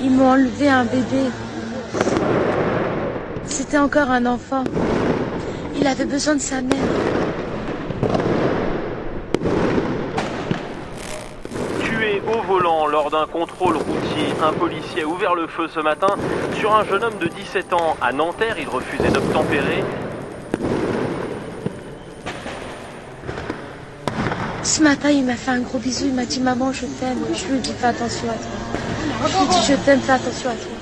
Ils m'ont enlevé un bébé. C'était encore un enfant. Il avait besoin de sa mère. Tué au volant lors d'un contrôle routier, un policier a ouvert le feu ce matin sur un jeune homme de 17 ans à Nanterre. Il refusait d'obtempérer. Ce matin, il m'a fait un gros bisou. Il m'a dit Maman, je t'aime. Je lui ai dit Fais attention à toi. Je lui ai dit Je t'aime, fais attention à toi.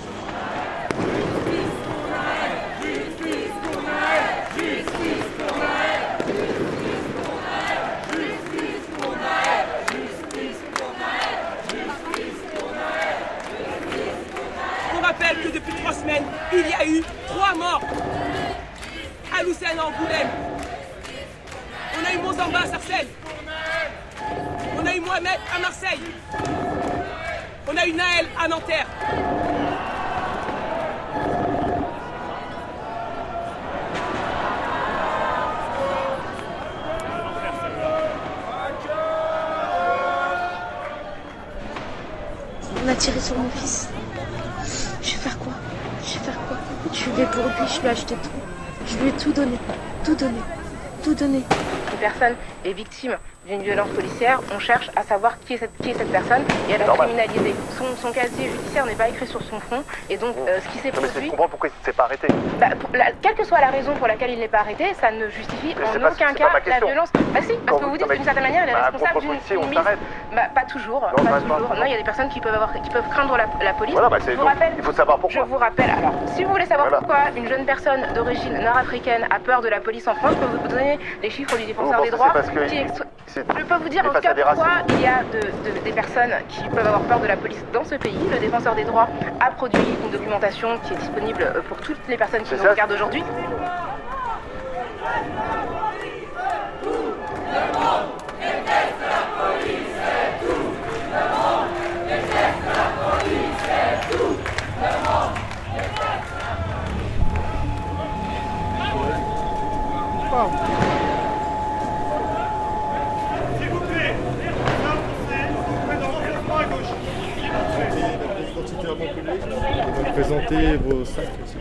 On rappelle que depuis trois semaines, il y a eu trois morts à Lucerne en Angoulême. On a eu Mozamba à Sarcelles. On a eu Mohamed à Marseille. On a eu Naël à Nanterre. On a tiré sur mon fils. Je vais faire quoi? Je vais faire quoi? Je suis né pour lui, je lui ai acheté tout. Je lui ai tout donné. Tout donné. Tout donné. Une personne est victime d'une violence policière, on cherche à savoir qui est cette, qui est cette personne et à la Normal. criminaliser. Son, son casier judiciaire n'est pas écrit sur son front et donc euh, ce qui s'est Non, mais produit, comprendre pourquoi il ne s'est pas arrêté. bah, pour la- quelle que soit la raison pour laquelle il n'est pas arrêté, ça ne justifie Mais en aucun cas la violence. Bah si, Quand parce que vous- vous dites d'une certaine manière, il est bah, responsable d'une mise. Bah, pas toujours, Non, pas pas- toujours. Non, il y a des personnes qui peuvent avoir, qui peuvent craindre la, la police. Voilà, bah, c'est je vous donc, rappelle, il faut savoir je pourquoi. vous rappelle. Alors, si vous voulez savoir Voilà. pourquoi une jeune personne d'origine nord-africaine a peur de la police en France, je peux vous donner les chiffres du défenseur des droits. qui c'est- Je peux vous dire en tout cas pourquoi il y a de- de- des personnes qui peuvent avoir peur de la police dans ce pays. Le défenseur des droits a produit une documentation qui est disponible euh, pour toutes les personnes qui nous ça regardent aujourd'hui. Montpellier. Vous présenter vos sacs aussi.